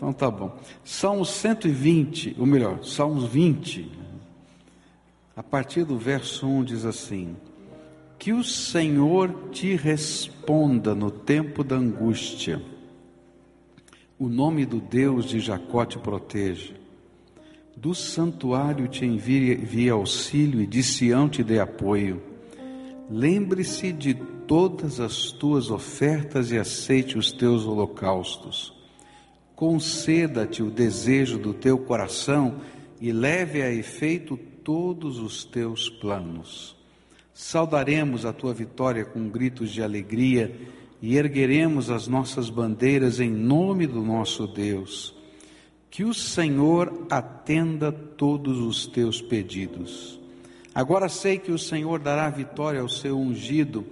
Então tá bom. Salmos 120, ou melhor, Salmos 20, a partir do verso 1 diz assim: Que o Senhor te responda no tempo da angústia, o nome do Deus de Jacó te proteja, do santuário te envie, envie auxílio e de Sião te dê apoio. Lembre-se de todas as tuas ofertas e aceite os teus holocaustos conceda-te o desejo do teu coração e leve a efeito todos os teus planos. Saudaremos a tua vitória com gritos de alegria e ergueremos as nossas bandeiras em nome do nosso Deus. Que o Senhor atenda todos os teus pedidos. Agora sei que o Senhor dará vitória ao seu ungido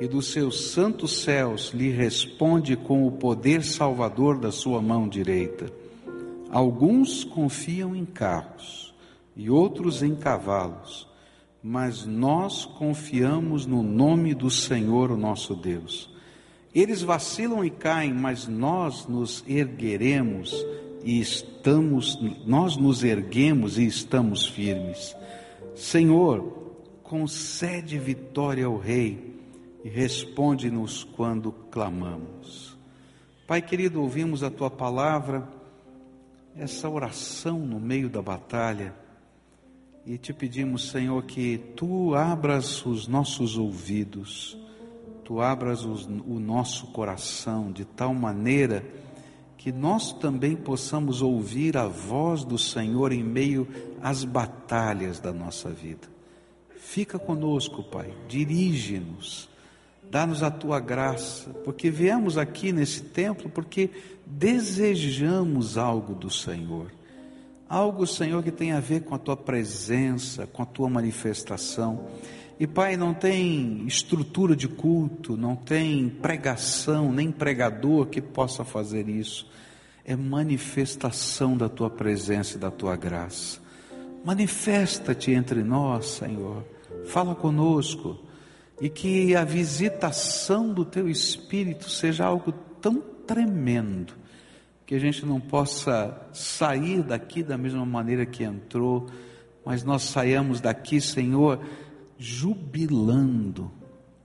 e dos seus santos céus lhe responde com o poder salvador da sua mão direita. Alguns confiam em carros e outros em cavalos, mas nós confiamos no nome do Senhor, o nosso Deus. Eles vacilam e caem, mas nós nos ergueremos e estamos, nós nos erguemos e estamos firmes. Senhor, concede vitória ao Rei responde-nos quando clamamos. Pai querido, ouvimos a tua palavra, essa oração no meio da batalha, e te pedimos, Senhor, que tu abras os nossos ouvidos, tu abras os, o nosso coração de tal maneira que nós também possamos ouvir a voz do Senhor em meio às batalhas da nossa vida. Fica conosco, Pai, dirige-nos Dá-nos a tua graça, porque viemos aqui nesse templo porque desejamos algo do Senhor. Algo, Senhor, que tem a ver com a tua presença, com a tua manifestação. E Pai, não tem estrutura de culto, não tem pregação, nem pregador que possa fazer isso. É manifestação da tua presença e da tua graça. Manifesta-te entre nós, Senhor. Fala conosco e que a visitação do teu espírito seja algo tão tremendo que a gente não possa sair daqui da mesma maneira que entrou, mas nós saiamos daqui, Senhor, jubilando,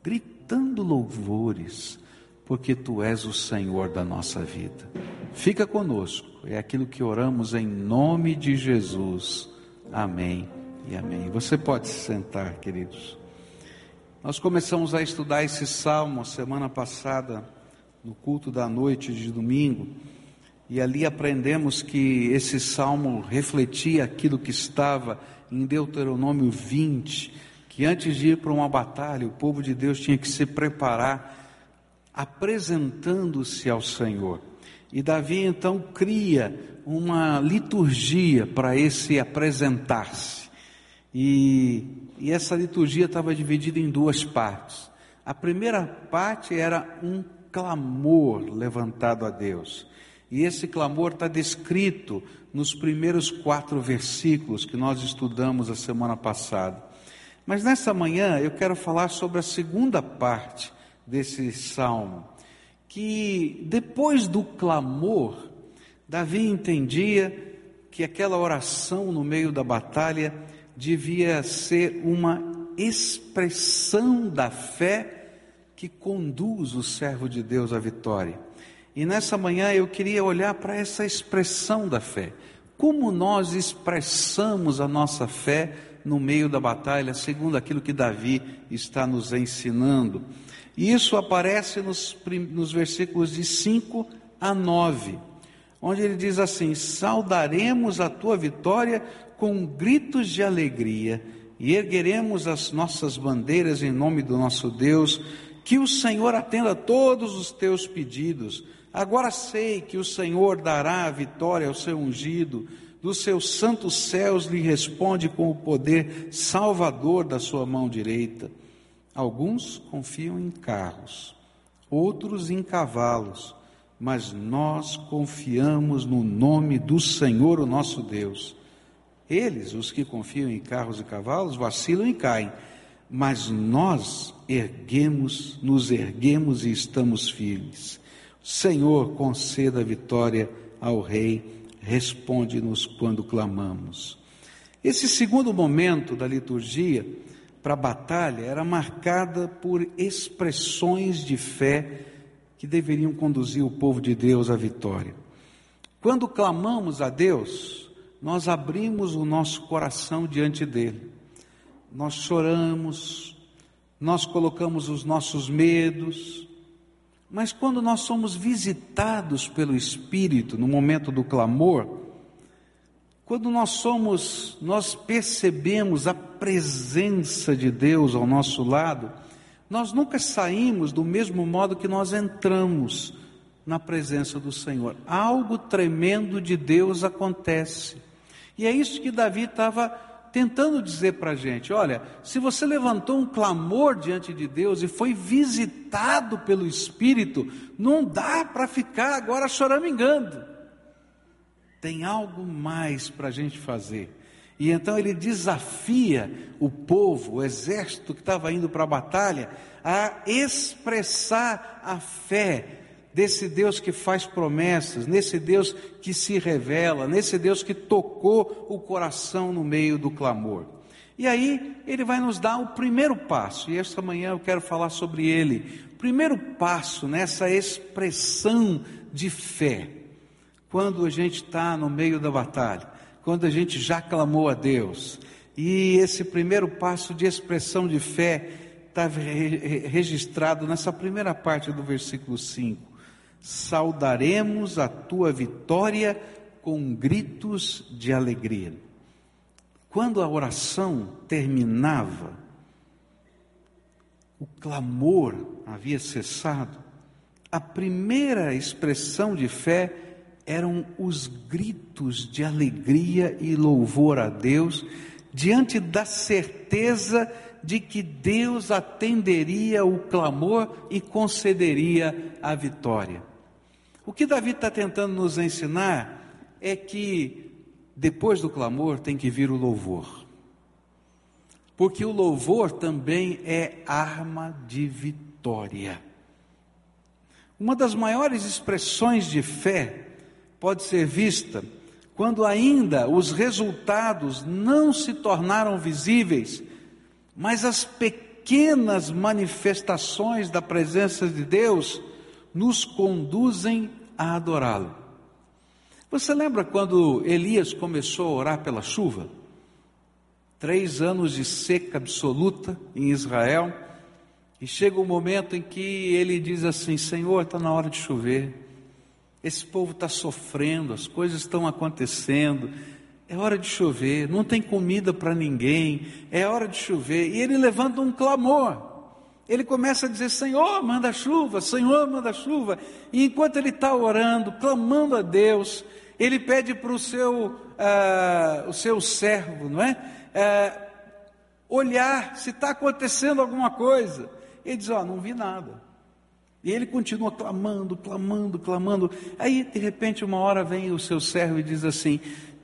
gritando louvores, porque tu és o Senhor da nossa vida. Fica conosco, é aquilo que oramos em nome de Jesus. Amém e amém. Você pode se sentar, queridos. Nós começamos a estudar esse salmo semana passada, no culto da noite de domingo, e ali aprendemos que esse salmo refletia aquilo que estava em Deuteronômio 20, que antes de ir para uma batalha, o povo de Deus tinha que se preparar apresentando-se ao Senhor. E Davi então cria uma liturgia para esse apresentar-se. E e essa liturgia estava dividida em duas partes. A primeira parte era um clamor levantado a Deus. E esse clamor está descrito nos primeiros quatro versículos que nós estudamos a semana passada. Mas nessa manhã eu quero falar sobre a segunda parte desse salmo, que depois do clamor, Davi entendia que aquela oração no meio da batalha devia ser uma expressão da fé que conduz o servo de Deus à vitória. E nessa manhã eu queria olhar para essa expressão da fé. Como nós expressamos a nossa fé no meio da batalha, segundo aquilo que Davi está nos ensinando. E isso aparece nos, nos versículos de 5 a 9, onde ele diz assim: Saudaremos a tua vitória com gritos de alegria e ergueremos as nossas bandeiras em nome do nosso Deus. Que o Senhor atenda todos os teus pedidos. Agora sei que o Senhor dará a vitória ao seu ungido, dos seus santos céus lhe responde com o poder salvador da sua mão direita. Alguns confiam em carros, outros em cavalos, mas nós confiamos no nome do Senhor, o nosso Deus. Eles, os que confiam em carros e cavalos, vacilam e caem, mas nós erguemos, nos erguemos e estamos firmes. Senhor, conceda a vitória ao Rei, responde-nos quando clamamos. Esse segundo momento da liturgia para a batalha era marcada por expressões de fé que deveriam conduzir o povo de Deus à vitória. Quando clamamos a Deus, nós abrimos o nosso coração diante dele. Nós choramos, nós colocamos os nossos medos, mas quando nós somos visitados pelo Espírito no momento do clamor, quando nós somos, nós percebemos a presença de Deus ao nosso lado, nós nunca saímos do mesmo modo que nós entramos na presença do Senhor. Algo tremendo de Deus acontece. E é isso que Davi estava tentando dizer para a gente: olha, se você levantou um clamor diante de Deus e foi visitado pelo Espírito, não dá para ficar agora choramingando. Tem algo mais para a gente fazer. E então ele desafia o povo, o exército que estava indo para a batalha, a expressar a fé desse Deus que faz promessas, nesse Deus que se revela, nesse Deus que tocou o coração no meio do clamor. E aí ele vai nos dar o primeiro passo, e esta manhã eu quero falar sobre ele. Primeiro passo nessa expressão de fé, quando a gente está no meio da batalha, quando a gente já clamou a Deus, e esse primeiro passo de expressão de fé está registrado nessa primeira parte do versículo 5 saudaremos a tua vitória com gritos de alegria. Quando a oração terminava, o clamor havia cessado, a primeira expressão de fé eram os gritos de alegria e louvor a Deus, diante da certeza de que Deus atenderia o clamor e concederia a vitória. O que Davi está tentando nos ensinar é que depois do clamor tem que vir o louvor. Porque o louvor também é arma de vitória. Uma das maiores expressões de fé pode ser vista quando ainda os resultados não se tornaram visíveis, mas as pequenas manifestações da presença de Deus nos conduzem a adorá-lo. Você lembra quando Elias começou a orar pela chuva? Três anos de seca absoluta em Israel, e chega o um momento em que ele diz assim: Senhor, está na hora de chover, esse povo está sofrendo, as coisas estão acontecendo, é hora de chover, não tem comida para ninguém, é hora de chover, e ele levanta um clamor ele começa a dizer: Senhor, manda chuva, Senhor, manda chuva. E enquanto ele está orando, clamando a Deus, ele pede para o seu, uh, o seu servo, não é? Uh, olhar se está acontecendo alguma coisa. Ele diz: Ó, oh, não vi nada. E ele continua clamando, clamando, clamando. Aí, de repente, uma hora vem o seu servo e diz assim: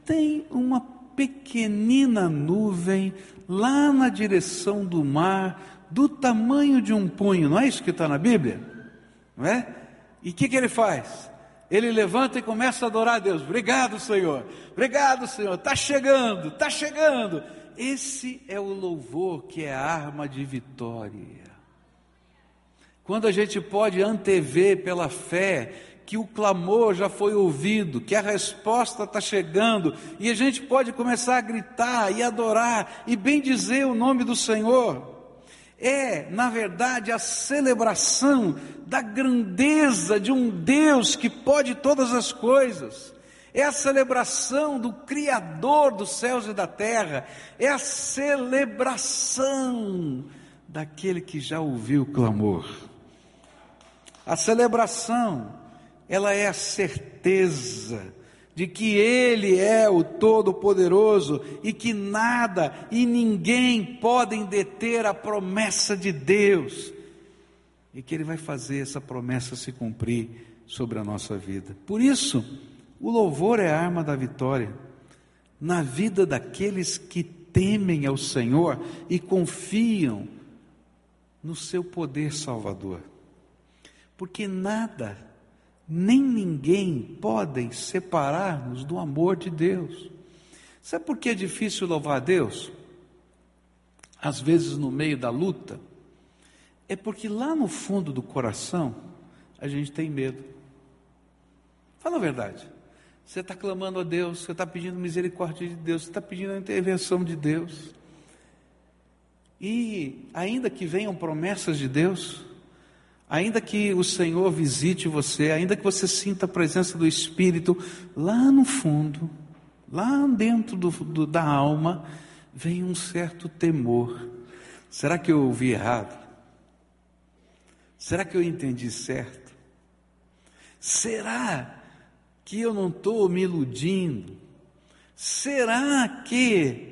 Tem uma pequenina nuvem lá na direção do mar do tamanho de um punho, não é isso que está na Bíblia? Não é? E o que, que ele faz? Ele levanta e começa a adorar a Deus. Obrigado, Senhor. Obrigado, Senhor. Está chegando, está chegando. Esse é o louvor que é a arma de vitória. Quando a gente pode antever pela fé que o clamor já foi ouvido, que a resposta está chegando, e a gente pode começar a gritar e adorar e bem dizer o nome do Senhor é, na verdade, a celebração da grandeza de um Deus que pode todas as coisas. É a celebração do Criador dos céus e da terra. É a celebração daquele que já ouviu o clamor. A celebração, ela é a certeza de que Ele é o Todo-Poderoso e que nada e ninguém podem deter a promessa de Deus e que Ele vai fazer essa promessa se cumprir sobre a nossa vida. Por isso, o louvor é a arma da vitória na vida daqueles que temem ao Senhor e confiam no seu poder salvador. Porque nada nem ninguém podem separar-nos do amor de Deus. Sabe por que é difícil louvar a Deus? Às vezes no meio da luta, é porque lá no fundo do coração a gente tem medo. Fala a verdade. Você está clamando a Deus, você está pedindo misericórdia de Deus, você está pedindo a intervenção de Deus. E ainda que venham promessas de Deus, ainda que o Senhor visite você, ainda que você sinta a presença do Espírito, lá no fundo, lá dentro do, do, da alma, vem um certo temor. Será que eu ouvi errado? Será que eu entendi certo? Será que eu não estou me iludindo? Será que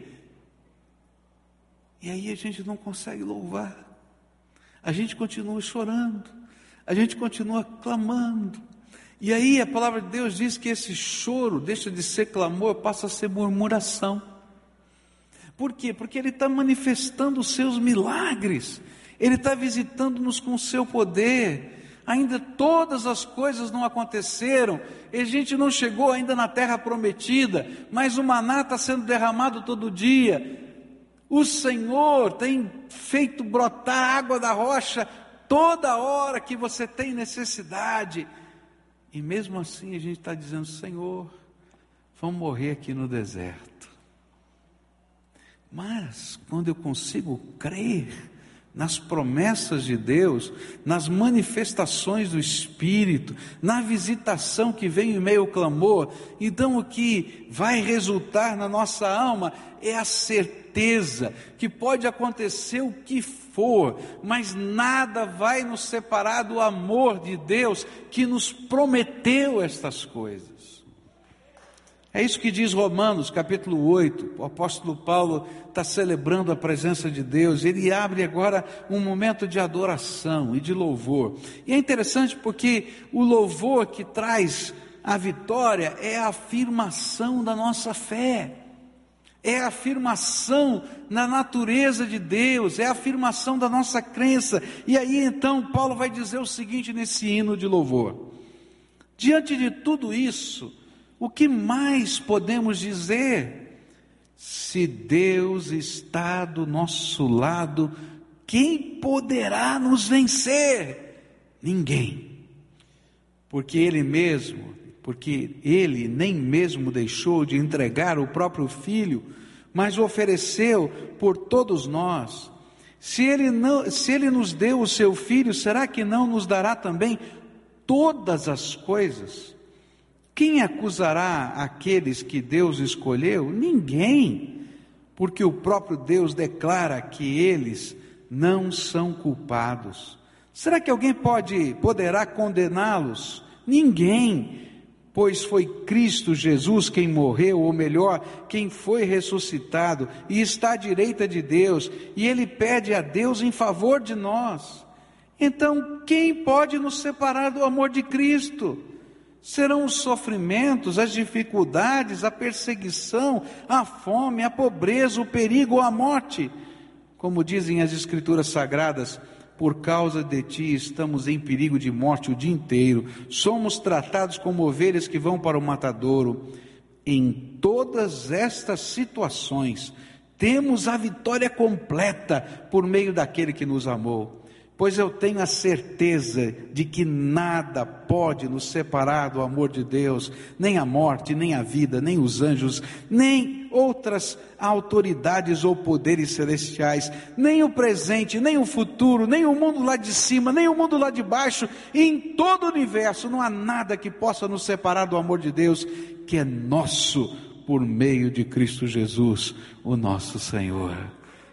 e aí a gente não consegue louvar. A gente continua chorando. A gente continua clamando. E aí a palavra de Deus diz que esse choro deixa de ser clamor, passa a ser murmuração. Por quê? Porque Ele está manifestando os seus milagres, Ele está visitando-nos com o seu poder. Ainda todas as coisas não aconteceram, a gente não chegou ainda na terra prometida, mas o maná está sendo derramado todo dia, o Senhor tem feito brotar água da rocha toda hora que você tem necessidade. E mesmo assim a gente está dizendo: Senhor, vamos morrer aqui no deserto. Mas quando eu consigo crer nas promessas de Deus, nas manifestações do Espírito, na visitação que vem em meio ao clamor, então o que vai resultar na nossa alma é a certeza que pode acontecer o que for, mas nada vai nos separar do amor de Deus que nos prometeu estas coisas. É isso que diz Romanos capítulo 8. O apóstolo Paulo está celebrando a presença de Deus. Ele abre agora um momento de adoração e de louvor. E é interessante porque o louvor que traz a vitória é a afirmação da nossa fé. É a afirmação na natureza de Deus, é a afirmação da nossa crença. E aí então Paulo vai dizer o seguinte nesse hino de louvor: Diante de tudo isso, o que mais podemos dizer? Se Deus está do nosso lado, quem poderá nos vencer? Ninguém. Porque Ele mesmo, porque Ele nem mesmo deixou de entregar o próprio Filho, mas o ofereceu por todos nós. Se ele, não, se ele nos deu o seu Filho, será que não nos dará também todas as coisas? Quem acusará aqueles que Deus escolheu? Ninguém, porque o próprio Deus declara que eles não são culpados. Será que alguém pode poderá condená-los? Ninguém, pois foi Cristo Jesus quem morreu, ou melhor, quem foi ressuscitado e está à direita de Deus, e ele pede a Deus em favor de nós. Então, quem pode nos separar do amor de Cristo? Serão os sofrimentos, as dificuldades, a perseguição, a fome, a pobreza, o perigo a morte. Como dizem as Escrituras Sagradas, por causa de ti estamos em perigo de morte o dia inteiro, somos tratados como ovelhas que vão para o matadouro. Em todas estas situações, temos a vitória completa por meio daquele que nos amou pois eu tenho a certeza de que nada pode nos separar do amor de Deus, nem a morte, nem a vida, nem os anjos, nem outras autoridades ou poderes celestiais, nem o presente, nem o futuro, nem o mundo lá de cima, nem o mundo lá de baixo, em todo o universo não há nada que possa nos separar do amor de Deus, que é nosso por meio de Cristo Jesus, o nosso Senhor.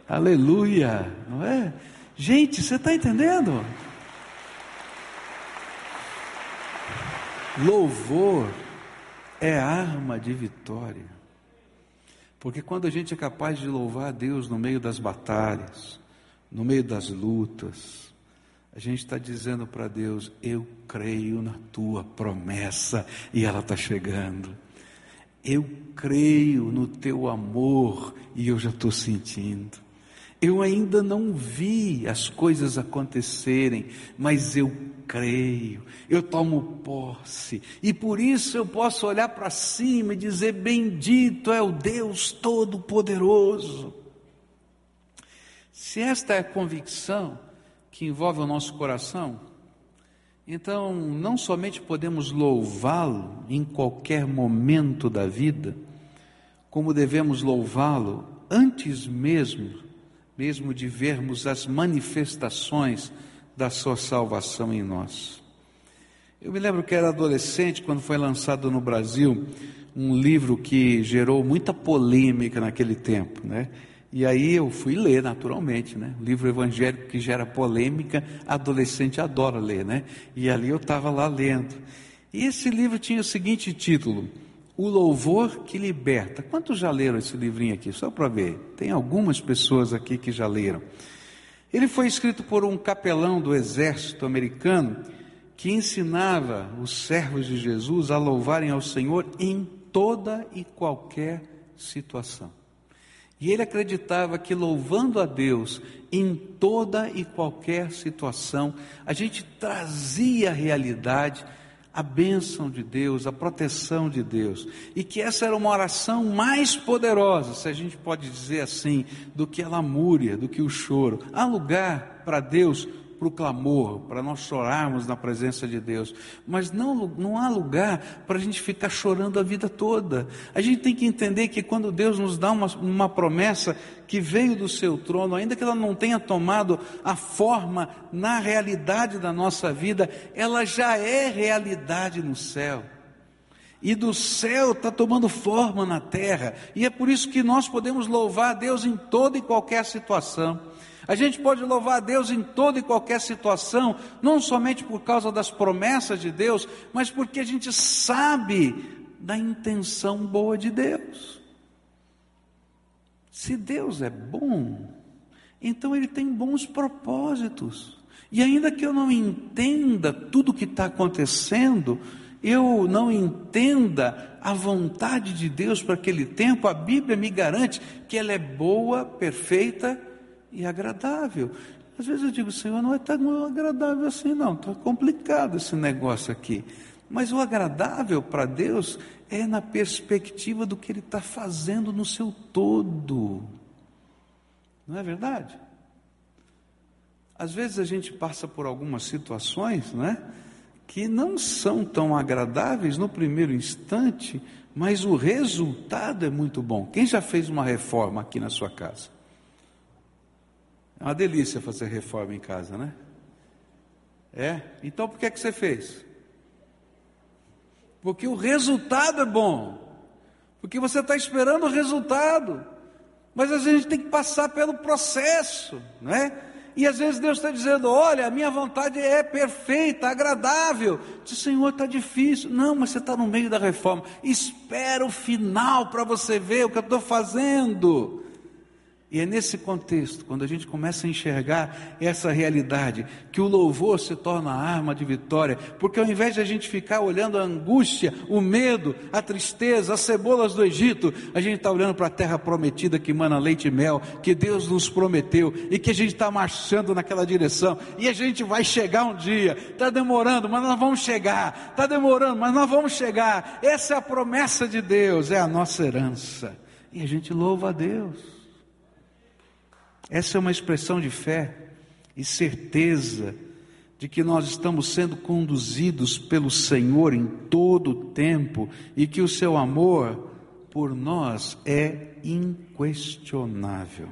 Aleluia, não é? Gente, você está entendendo? Louvor é arma de vitória. Porque quando a gente é capaz de louvar a Deus no meio das batalhas, no meio das lutas, a gente está dizendo para Deus: Eu creio na tua promessa e ela está chegando. Eu creio no teu amor e eu já estou sentindo. Eu ainda não vi as coisas acontecerem, mas eu creio, eu tomo posse, e por isso eu posso olhar para cima e dizer: Bendito é o Deus Todo-Poderoso. Se esta é a convicção que envolve o nosso coração, então não somente podemos louvá-lo em qualquer momento da vida, como devemos louvá-lo antes mesmo, mesmo de vermos as manifestações da sua salvação em nós. Eu me lembro que era adolescente quando foi lançado no Brasil um livro que gerou muita polêmica naquele tempo, né? E aí eu fui ler naturalmente, né? O livro evangélico que gera polêmica, adolescente adora ler, né? E ali eu estava lá lendo. E esse livro tinha o seguinte título: O Louvor que Liberta. Quantos já leram esse livrinho aqui? Só para ver. Tem algumas pessoas aqui que já leram. Ele foi escrito por um capelão do exército americano que ensinava os servos de Jesus a louvarem ao Senhor em toda e qualquer situação. E ele acreditava que louvando a Deus em toda e qualquer situação, a gente trazia a realidade a bênção de Deus, a proteção de Deus, e que essa era uma oração mais poderosa, se a gente pode dizer assim, do que a lamúria, do que o choro. Há lugar para Deus para o clamor, para nós chorarmos na presença de Deus, mas não, não há lugar para a gente ficar chorando a vida toda. A gente tem que entender que quando Deus nos dá uma, uma promessa que veio do seu trono, ainda que ela não tenha tomado a forma na realidade da nossa vida, ela já é realidade no céu e do céu está tomando forma na terra, e é por isso que nós podemos louvar a Deus em toda e qualquer situação. A gente pode louvar a Deus em toda e qualquer situação, não somente por causa das promessas de Deus, mas porque a gente sabe da intenção boa de Deus. Se Deus é bom, então Ele tem bons propósitos. E ainda que eu não entenda tudo o que está acontecendo, eu não entenda a vontade de Deus para aquele tempo, a Bíblia me garante que ela é boa, perfeita e agradável. Às vezes eu digo, Senhor, não é tão agradável assim, não, está complicado esse negócio aqui. Mas o agradável para Deus é na perspectiva do que Ele está fazendo no seu todo. Não é verdade? Às vezes a gente passa por algumas situações, né, que não são tão agradáveis no primeiro instante, mas o resultado é muito bom. Quem já fez uma reforma aqui na sua casa? É uma delícia fazer reforma em casa, né? É? Então por que, é que você fez? Porque o resultado é bom. Porque você está esperando o resultado. Mas às vezes a gente tem que passar pelo processo, não é? E às vezes Deus está dizendo: Olha, a minha vontade é perfeita, agradável. Diz, Senhor, está difícil. Não, mas você está no meio da reforma. Espera o final para você ver o que eu estou fazendo. E é nesse contexto, quando a gente começa a enxergar essa realidade, que o louvor se torna arma de vitória, porque ao invés de a gente ficar olhando a angústia, o medo, a tristeza, as cebolas do Egito, a gente está olhando para a terra prometida que mana leite e mel, que Deus nos prometeu e que a gente está marchando naquela direção, e a gente vai chegar um dia, está demorando, mas nós vamos chegar, está demorando, mas nós vamos chegar, essa é a promessa de Deus, é a nossa herança, e a gente louva a Deus. Essa é uma expressão de fé e certeza de que nós estamos sendo conduzidos pelo Senhor em todo o tempo e que o seu amor por nós é inquestionável.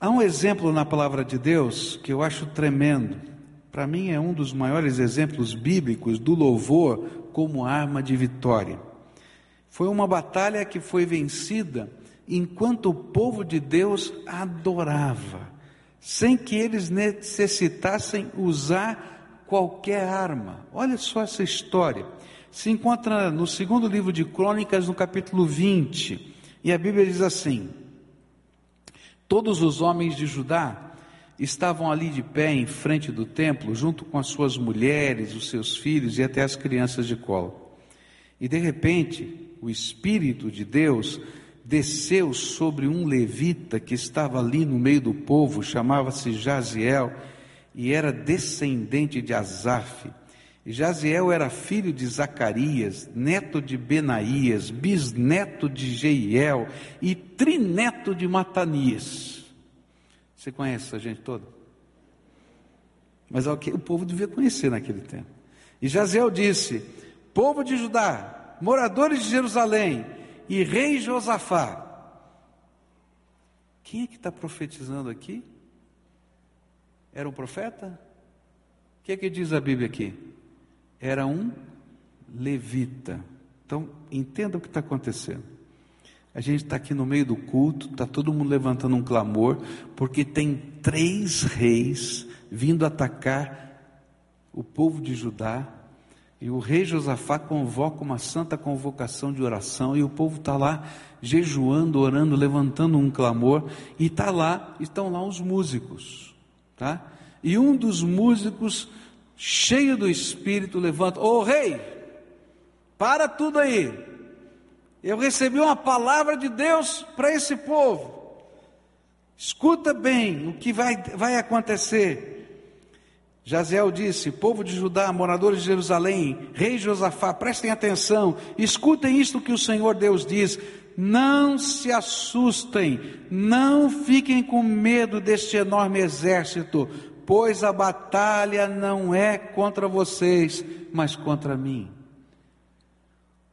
Há um exemplo na palavra de Deus que eu acho tremendo. Para mim é um dos maiores exemplos bíblicos do louvor como arma de vitória. Foi uma batalha que foi vencida enquanto o povo de Deus adorava, sem que eles necessitassem usar qualquer arma. Olha só essa história. Se encontra no segundo livro de Crônicas, no capítulo 20, e a Bíblia diz assim: Todos os homens de Judá estavam ali de pé em frente do templo, junto com as suas mulheres, os seus filhos e até as crianças de colo. E de repente, o Espírito de Deus desceu sobre um levita que estava ali no meio do povo, chamava-se Jaziel, e era descendente de Asaf. Jaziel era filho de Zacarias, neto de Benaías, bisneto de Jeiel e trineto de Matanias. Você conhece essa gente toda? Mas é o que o povo devia conhecer naquele tempo. E Jaziel disse: Povo de Judá, moradores de Jerusalém, e rei Josafá. Quem é que está profetizando aqui? Era um profeta? O que é que diz a Bíblia aqui? Era um levita. Então, entenda o que está acontecendo. A gente está aqui no meio do culto, está todo mundo levantando um clamor, porque tem três reis vindo atacar o povo de Judá e o rei Josafá convoca uma santa convocação de oração, e o povo está lá jejuando, orando, levantando um clamor, e está lá, estão lá os músicos, tá? E um dos músicos, cheio do Espírito, levanta: Ô oh, rei, para tudo aí, eu recebi uma palavra de Deus para esse povo, escuta bem o que vai, vai acontecer. Jaziel disse: Povo de Judá, moradores de Jerusalém, rei Josafá, prestem atenção, escutem isto que o Senhor Deus diz. Não se assustem, não fiquem com medo deste enorme exército, pois a batalha não é contra vocês, mas contra mim.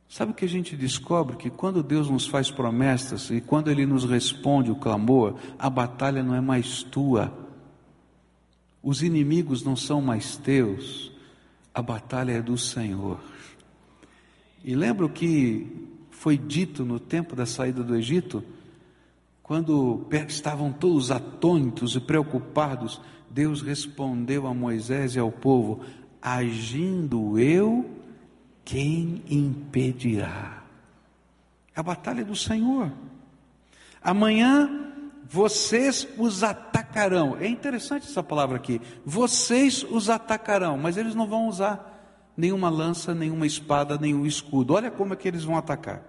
Sabe o que a gente descobre? Que quando Deus nos faz promessas e quando Ele nos responde o clamor, a batalha não é mais tua, os inimigos não são mais teus, a batalha é do Senhor. E lembra o que foi dito no tempo da saída do Egito? Quando estavam todos atônitos e preocupados, Deus respondeu a Moisés e ao povo: Agindo eu, quem impedirá? A batalha é do Senhor. Amanhã vocês os atacarão. É interessante essa palavra aqui. Vocês os atacarão, mas eles não vão usar nenhuma lança, nenhuma espada, nenhum escudo. Olha como é que eles vão atacar.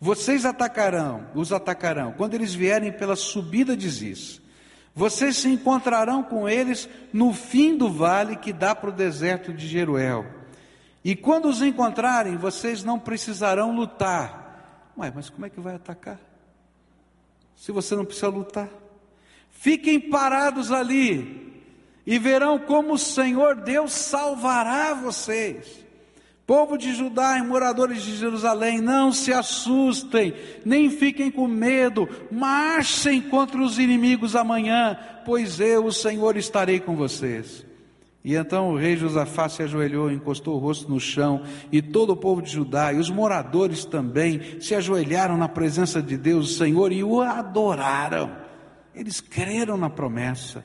Vocês atacarão, os atacarão, quando eles vierem pela subida de Ziz. Vocês se encontrarão com eles no fim do vale que dá para o deserto de Jeruel. E quando os encontrarem, vocês não precisarão lutar. Ué, mas como é que vai atacar? Se você não precisa lutar. Fiquem parados ali e verão como o Senhor Deus salvará vocês. Povo de Judá e moradores de Jerusalém, não se assustem, nem fiquem com medo, marchem contra os inimigos amanhã, pois eu, o Senhor, estarei com vocês. E então o rei Josafá se ajoelhou, encostou o rosto no chão, e todo o povo de Judá e os moradores também se ajoelharam na presença de Deus, o Senhor, e o adoraram. Eles creram na promessa.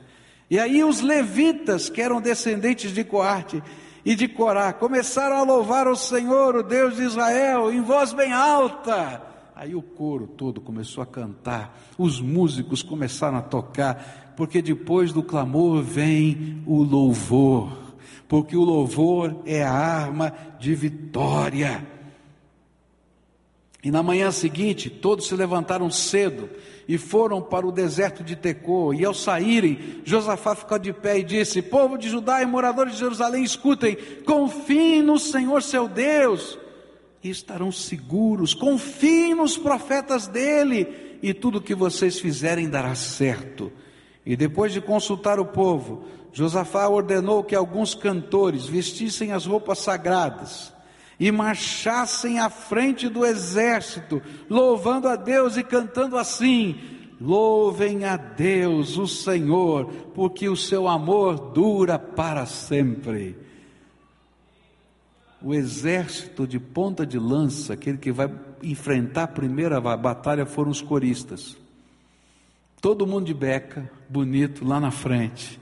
E aí os levitas, que eram descendentes de Coarte e de Corá, começaram a louvar o Senhor, o Deus de Israel, em voz bem alta. Aí o coro todo começou a cantar, os músicos começaram a tocar, porque depois do clamor vem o louvor, porque o louvor é a arma de vitória. E na manhã seguinte, todos se levantaram cedo e foram para o deserto de Tecô. E ao saírem, Josafá ficou de pé e disse: Povo de Judá e moradores de Jerusalém, escutem, confiem no Senhor seu Deus e estarão seguros. Confiem nos profetas dele e tudo que vocês fizerem dará certo. E depois de consultar o povo, Josafá ordenou que alguns cantores vestissem as roupas sagradas e marchassem à frente do exército, louvando a Deus e cantando assim: Louvem a Deus, o Senhor, porque o seu amor dura para sempre. O exército de ponta de lança, aquele que vai enfrentar a primeira batalha, foram os coristas. Todo mundo de beca, bonito, lá na frente.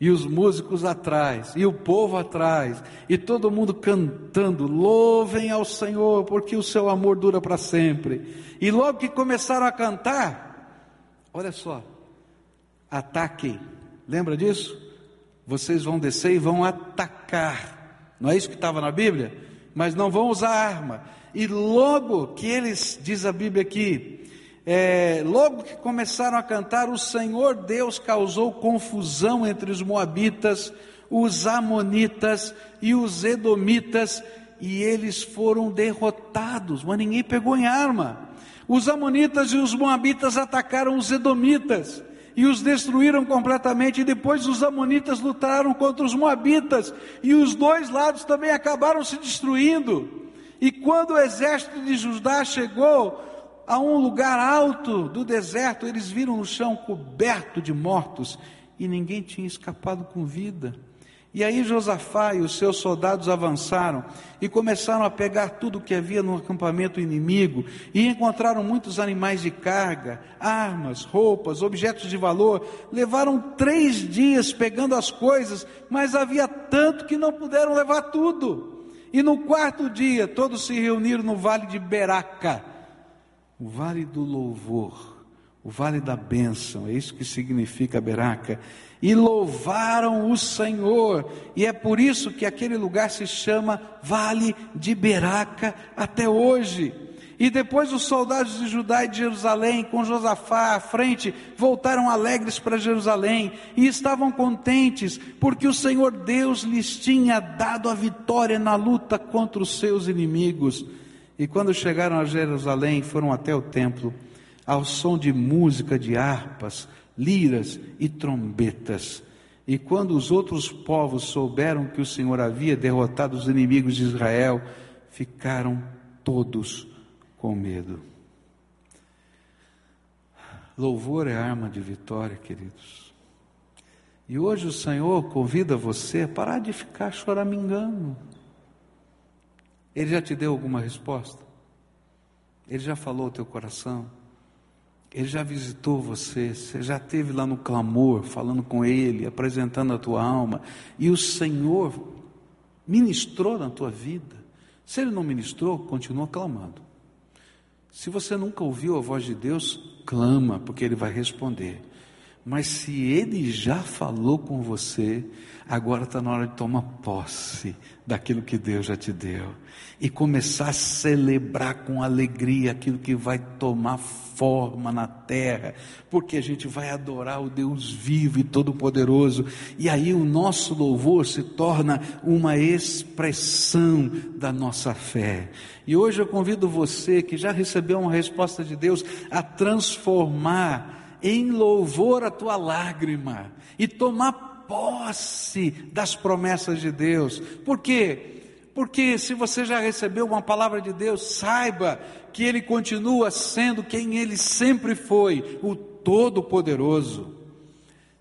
E os músicos atrás, e o povo atrás, e todo mundo cantando: louvem ao Senhor, porque o seu amor dura para sempre. E logo que começaram a cantar, olha só, ataque, lembra disso? Vocês vão descer e vão atacar, não é isso que estava na Bíblia? Mas não vão usar arma. E logo que eles, diz a Bíblia aqui, é, logo que começaram a cantar, o Senhor Deus causou confusão entre os Moabitas, os Amonitas e os Edomitas, e eles foram derrotados, mas ninguém pegou em arma. Os Amonitas e os Moabitas atacaram os Edomitas e os destruíram completamente. E depois os Amonitas lutaram contra os Moabitas, e os dois lados também acabaram se destruindo. E quando o exército de Judá chegou a um lugar alto do deserto, eles viram o chão coberto de mortos e ninguém tinha escapado com vida. E aí Josafá e os seus soldados avançaram e começaram a pegar tudo que havia no acampamento inimigo e encontraram muitos animais de carga, armas, roupas, objetos de valor. Levaram três dias pegando as coisas, mas havia tanto que não puderam levar tudo. E no quarto dia todos se reuniram no vale de Beraca, o vale do louvor, o vale da bênção, é isso que significa Beraca e louvaram o Senhor. E é por isso que aquele lugar se chama Vale de Beraca até hoje. E depois os soldados de Judá e de Jerusalém, com Josafá à frente, voltaram alegres para Jerusalém e estavam contentes, porque o Senhor Deus lhes tinha dado a vitória na luta contra os seus inimigos. E quando chegaram a Jerusalém, foram até o templo, ao som de música de harpas, liras e trombetas. E quando os outros povos souberam que o Senhor havia derrotado os inimigos de Israel, ficaram todos com medo. Louvor é arma de vitória, queridos. E hoje o Senhor convida você a parar de ficar choramingando. Ele já te deu alguma resposta? Ele já falou o teu coração? Ele já visitou você, você já esteve lá no clamor, falando com Ele, apresentando a tua alma, e o Senhor ministrou na tua vida. Se Ele não ministrou, continua clamando. Se você nunca ouviu a voz de Deus, clama, porque Ele vai responder. Mas se Ele já falou com você, agora está na hora de tomar posse daquilo que Deus já te deu. E começar a celebrar com alegria aquilo que vai tomar forma na terra, porque a gente vai adorar o Deus vivo e todo-poderoso, e aí o nosso louvor se torna uma expressão da nossa fé. E hoje eu convido você que já recebeu uma resposta de Deus a transformar em louvor a tua lágrima e tomar posse das promessas de Deus. Por quê? Porque se você já recebeu uma palavra de Deus, saiba que Ele continua sendo quem Ele sempre foi, o Todo-Poderoso.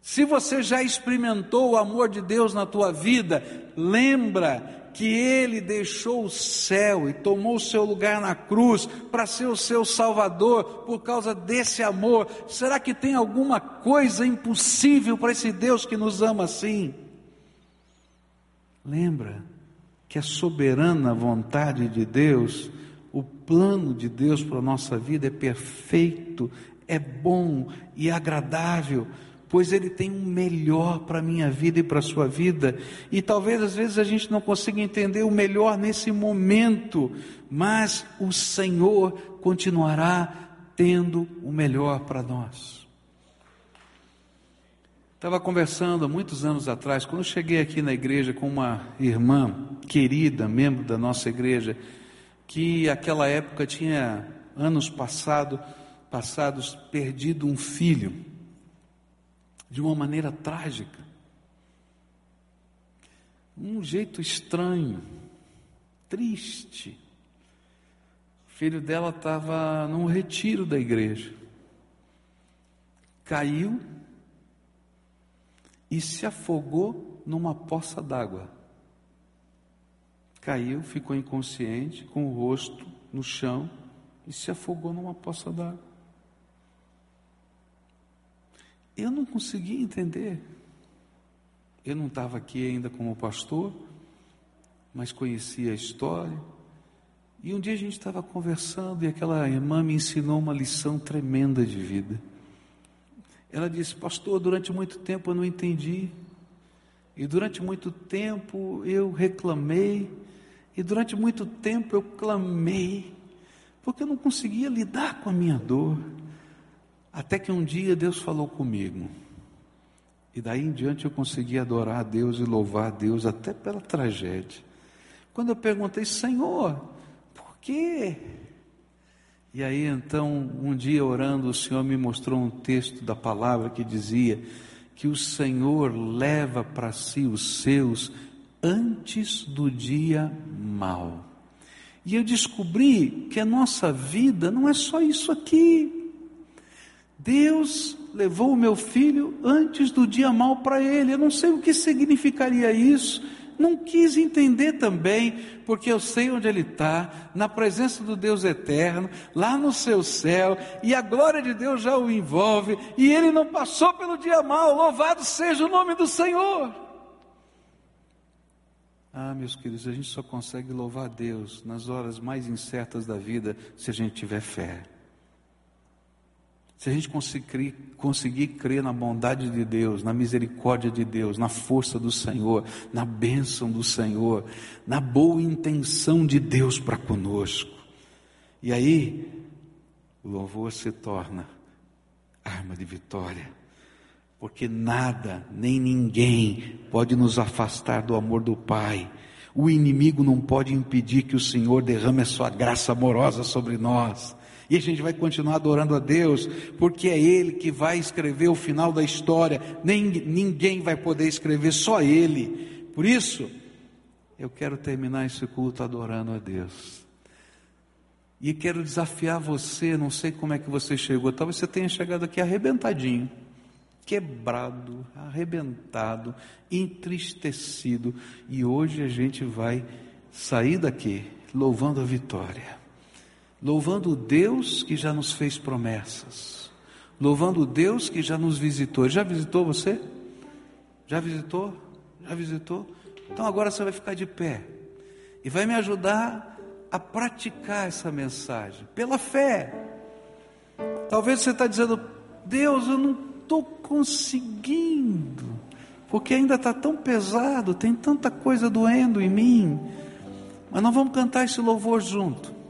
Se você já experimentou o amor de Deus na tua vida, lembra que Ele deixou o céu e tomou o seu lugar na cruz para ser o seu Salvador por causa desse amor. Será que tem alguma coisa impossível para esse Deus que nos ama assim? Lembra que a soberana vontade de Deus, o plano de Deus para a nossa vida é perfeito, é bom e agradável, pois Ele tem um melhor para a minha vida e para a sua vida, e talvez às vezes a gente não consiga entender o melhor nesse momento, mas o Senhor continuará tendo o melhor para nós. Estava conversando há muitos anos atrás, quando cheguei aqui na igreja com uma irmã querida, membro da nossa igreja, que aquela época tinha anos passado, passados perdido um filho de uma maneira trágica. Um jeito estranho, triste. O filho dela estava num retiro da igreja. Caiu e se afogou numa poça d'água. Caiu, ficou inconsciente, com o rosto no chão e se afogou numa poça d'água. Eu não conseguia entender. Eu não estava aqui ainda como pastor, mas conhecia a história. E um dia a gente estava conversando e aquela irmã me ensinou uma lição tremenda de vida. Ela disse: Pastor, durante muito tempo eu não entendi, e durante muito tempo eu reclamei, e durante muito tempo eu clamei, porque eu não conseguia lidar com a minha dor. Até que um dia Deus falou comigo. E daí em diante eu consegui adorar a Deus e louvar a Deus até pela tragédia. Quando eu perguntei, Senhor, por quê? E aí então, um dia orando, o Senhor me mostrou um texto da palavra que dizia que o Senhor leva para si os seus antes do dia mau. E eu descobri que a nossa vida não é só isso aqui. Deus levou o meu filho antes do dia mau para ele. Eu não sei o que significaria isso não quis entender também, porque eu sei onde ele está, na presença do Deus eterno, lá no seu céu, e a glória de Deus já o envolve, e ele não passou pelo dia mal, louvado seja o nome do Senhor. Ah, meus queridos, a gente só consegue louvar Deus nas horas mais incertas da vida se a gente tiver fé. Se a gente conseguir, conseguir crer na bondade de Deus, na misericórdia de Deus, na força do Senhor, na bênção do Senhor, na boa intenção de Deus para conosco. E aí, o louvor se torna arma de vitória, porque nada, nem ninguém pode nos afastar do amor do Pai. O inimigo não pode impedir que o Senhor derrame a sua graça amorosa sobre nós. E a gente vai continuar adorando a Deus, porque é Ele que vai escrever o final da história. Nem, ninguém vai poder escrever, só Ele. Por isso, eu quero terminar esse culto adorando a Deus. E quero desafiar você, não sei como é que você chegou, talvez você tenha chegado aqui arrebentadinho, quebrado, arrebentado, entristecido, e hoje a gente vai sair daqui louvando a vitória louvando o Deus que já nos fez promessas, louvando o Deus que já nos visitou. Já visitou você? Já visitou? Já visitou? Então agora você vai ficar de pé e vai me ajudar a praticar essa mensagem pela fé. Talvez você está dizendo, Deus, eu não estou conseguindo, porque ainda está tão pesado, tem tanta coisa doendo em mim. Mas nós vamos cantar esse louvor junto.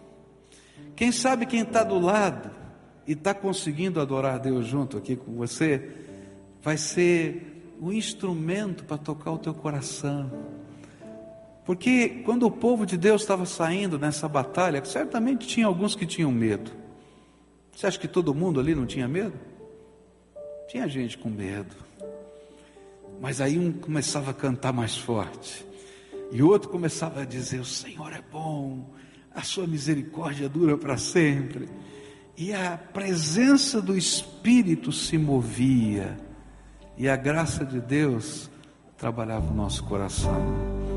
Quem sabe quem está do lado e está conseguindo adorar Deus junto aqui com você, vai ser um instrumento para tocar o teu coração. Porque quando o povo de Deus estava saindo nessa batalha, certamente tinha alguns que tinham medo. Você acha que todo mundo ali não tinha medo? Tinha gente com medo. Mas aí um começava a cantar mais forte. E outro começava a dizer: O Senhor é bom, a sua misericórdia dura para sempre. E a presença do Espírito se movia, e a graça de Deus trabalhava o nosso coração.